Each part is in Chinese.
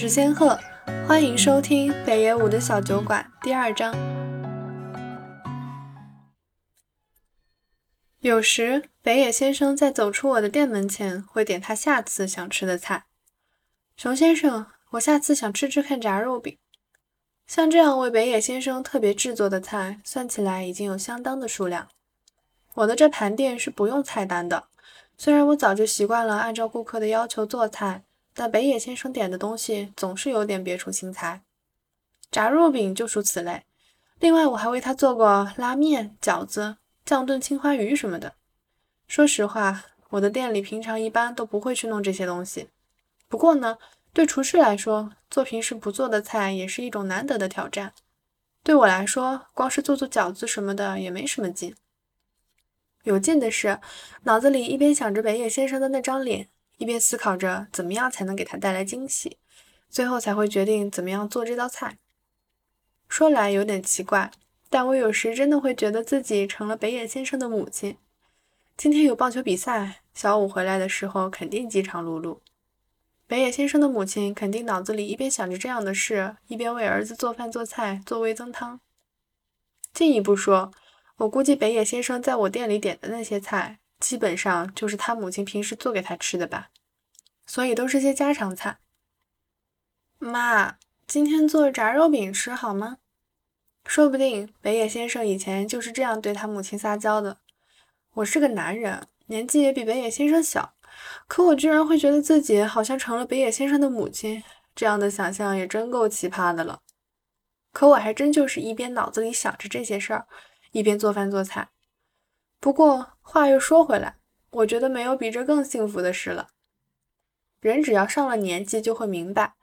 是仙鹤，欢迎收听北野武的小酒馆第二章。有时北野先生在走出我的店门前，会点他下次想吃的菜。熊先生，我下次想吃吃看炸肉饼。像这样为北野先生特别制作的菜，算起来已经有相当的数量。我的这盘店是不用菜单的，虽然我早就习惯了按照顾客的要求做菜。但北野先生点的东西总是有点别出心裁，炸肉饼就属此类。另外，我还为他做过拉面、饺子、酱炖青花鱼什么的。说实话，我的店里平常一般都不会去弄这些东西。不过呢，对厨师来说，做平时不做的菜也是一种难得的挑战。对我来说，光是做做饺子什么的也没什么劲。有劲的是，脑子里一边想着北野先生的那张脸。一边思考着怎么样才能给他带来惊喜，最后才会决定怎么样做这道菜。说来有点奇怪，但我有时真的会觉得自己成了北野先生的母亲。今天有棒球比赛，小五回来的时候肯定饥肠辘辘。北野先生的母亲肯定脑子里一边想着这样的事，一边为儿子做饭做菜做味增汤。进一步说，我估计北野先生在我店里点的那些菜。基本上就是他母亲平时做给他吃的吧，所以都是些家常菜。妈，今天做炸肉饼吃好吗？说不定北野先生以前就是这样对他母亲撒娇的。我是个男人，年纪也比北野先生小，可我居然会觉得自己好像成了北野先生的母亲，这样的想象也真够奇葩的了。可我还真就是一边脑子里想着这些事儿，一边做饭做菜。不过话又说回来，我觉得没有比这更幸福的事了。人只要上了年纪，就会明白，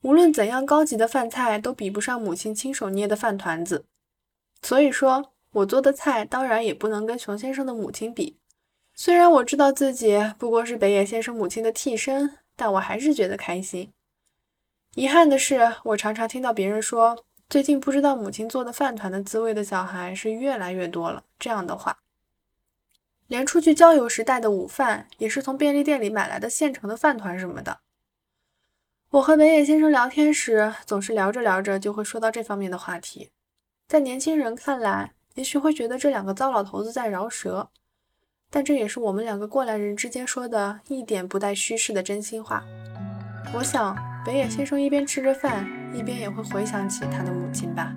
无论怎样高级的饭菜，都比不上母亲亲手捏的饭团子。所以说，我做的菜当然也不能跟熊先生的母亲比。虽然我知道自己不过是北野先生母亲的替身，但我还是觉得开心。遗憾的是，我常常听到别人说，最近不知道母亲做的饭团的滋味的小孩是越来越多了。这样的话。连出去郊游时带的午饭，也是从便利店里买来的现成的饭团什么的。我和北野先生聊天时，总是聊着聊着就会说到这方面的话题。在年轻人看来，也许会觉得这两个糟老头子在饶舌，但这也是我们两个过来人之间说的一点不带虚饰的真心话。我想，北野先生一边吃着饭，一边也会回想起他的母亲吧。